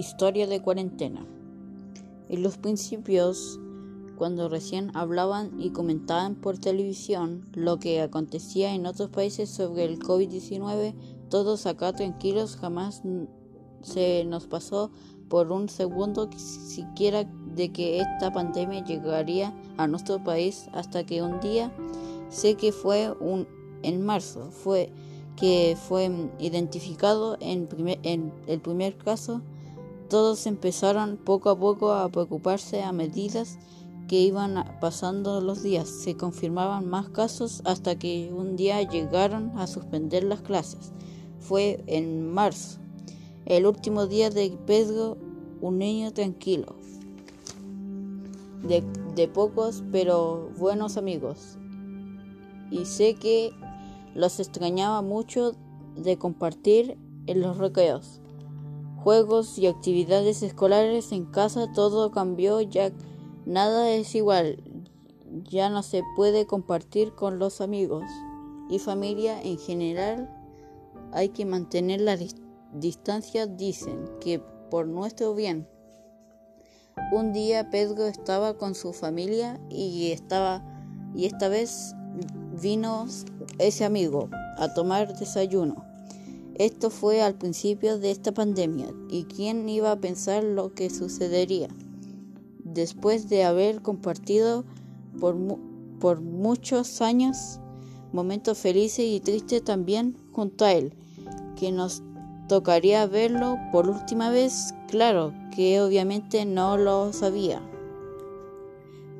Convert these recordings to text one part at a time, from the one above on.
Historia de cuarentena. En los principios, cuando recién hablaban y comentaban por televisión lo que acontecía en otros países sobre el COVID-19, todos acá tranquilos, jamás se nos pasó por un segundo siquiera de que esta pandemia llegaría a nuestro país hasta que un día, sé que fue en marzo, fue que fue identificado en, en el primer caso, todos empezaron poco a poco a preocuparse a medidas que iban pasando los días. Se confirmaban más casos hasta que un día llegaron a suspender las clases. Fue en marzo, el último día de Pedro, un niño tranquilo, de, de pocos pero buenos amigos. Y sé que los extrañaba mucho de compartir en los recreos, juegos y actividades escolares en casa. Todo cambió ya nada es igual. Ya no se puede compartir con los amigos y familia en general. Hay que mantener la distancia, dicen que por nuestro bien. Un día Pedro estaba con su familia y estaba y esta vez vino ese amigo a tomar desayuno. Esto fue al principio de esta pandemia y quién iba a pensar lo que sucedería. Después de haber compartido por, por muchos años momentos felices y tristes también junto a él, que nos tocaría verlo por última vez, claro que obviamente no lo sabía.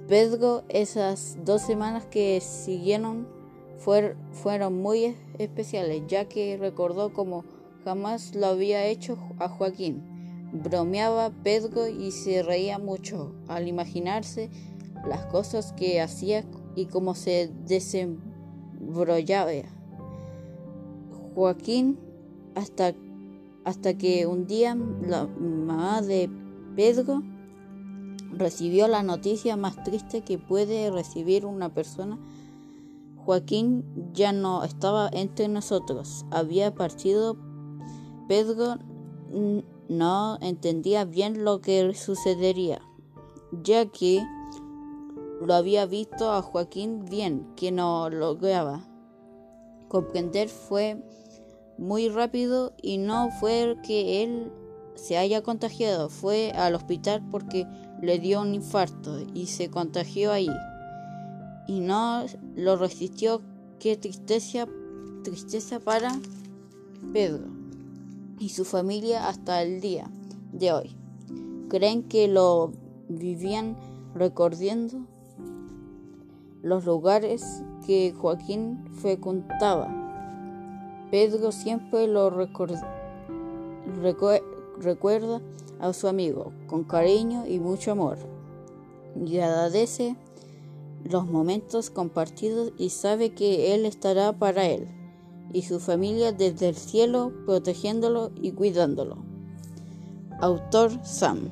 Pedro, esas dos semanas que siguieron fueron muy especiales, ya que recordó como jamás lo había hecho a Joaquín. Bromeaba Pedro y se reía mucho al imaginarse las cosas que hacía y cómo se desembrollaba. Joaquín hasta, hasta que un día la mamá de Pedro recibió la noticia más triste que puede recibir una persona Joaquín ya no estaba entre nosotros, había partido. Pedro no entendía bien lo que sucedería, ya que lo había visto a Joaquín bien, que no lograba comprender. Fue muy rápido y no fue que él se haya contagiado, fue al hospital porque le dio un infarto y se contagió ahí y no lo resistió. Qué tristeza, tristeza para Pedro y su familia hasta el día de hoy. Creen que lo vivían recordando los lugares que Joaquín frecuentaba. Pedro siempre lo recuerda a su amigo con cariño y mucho amor y agradece los momentos compartidos y sabe que Él estará para él y su familia desde el cielo protegiéndolo y cuidándolo. Autor Sam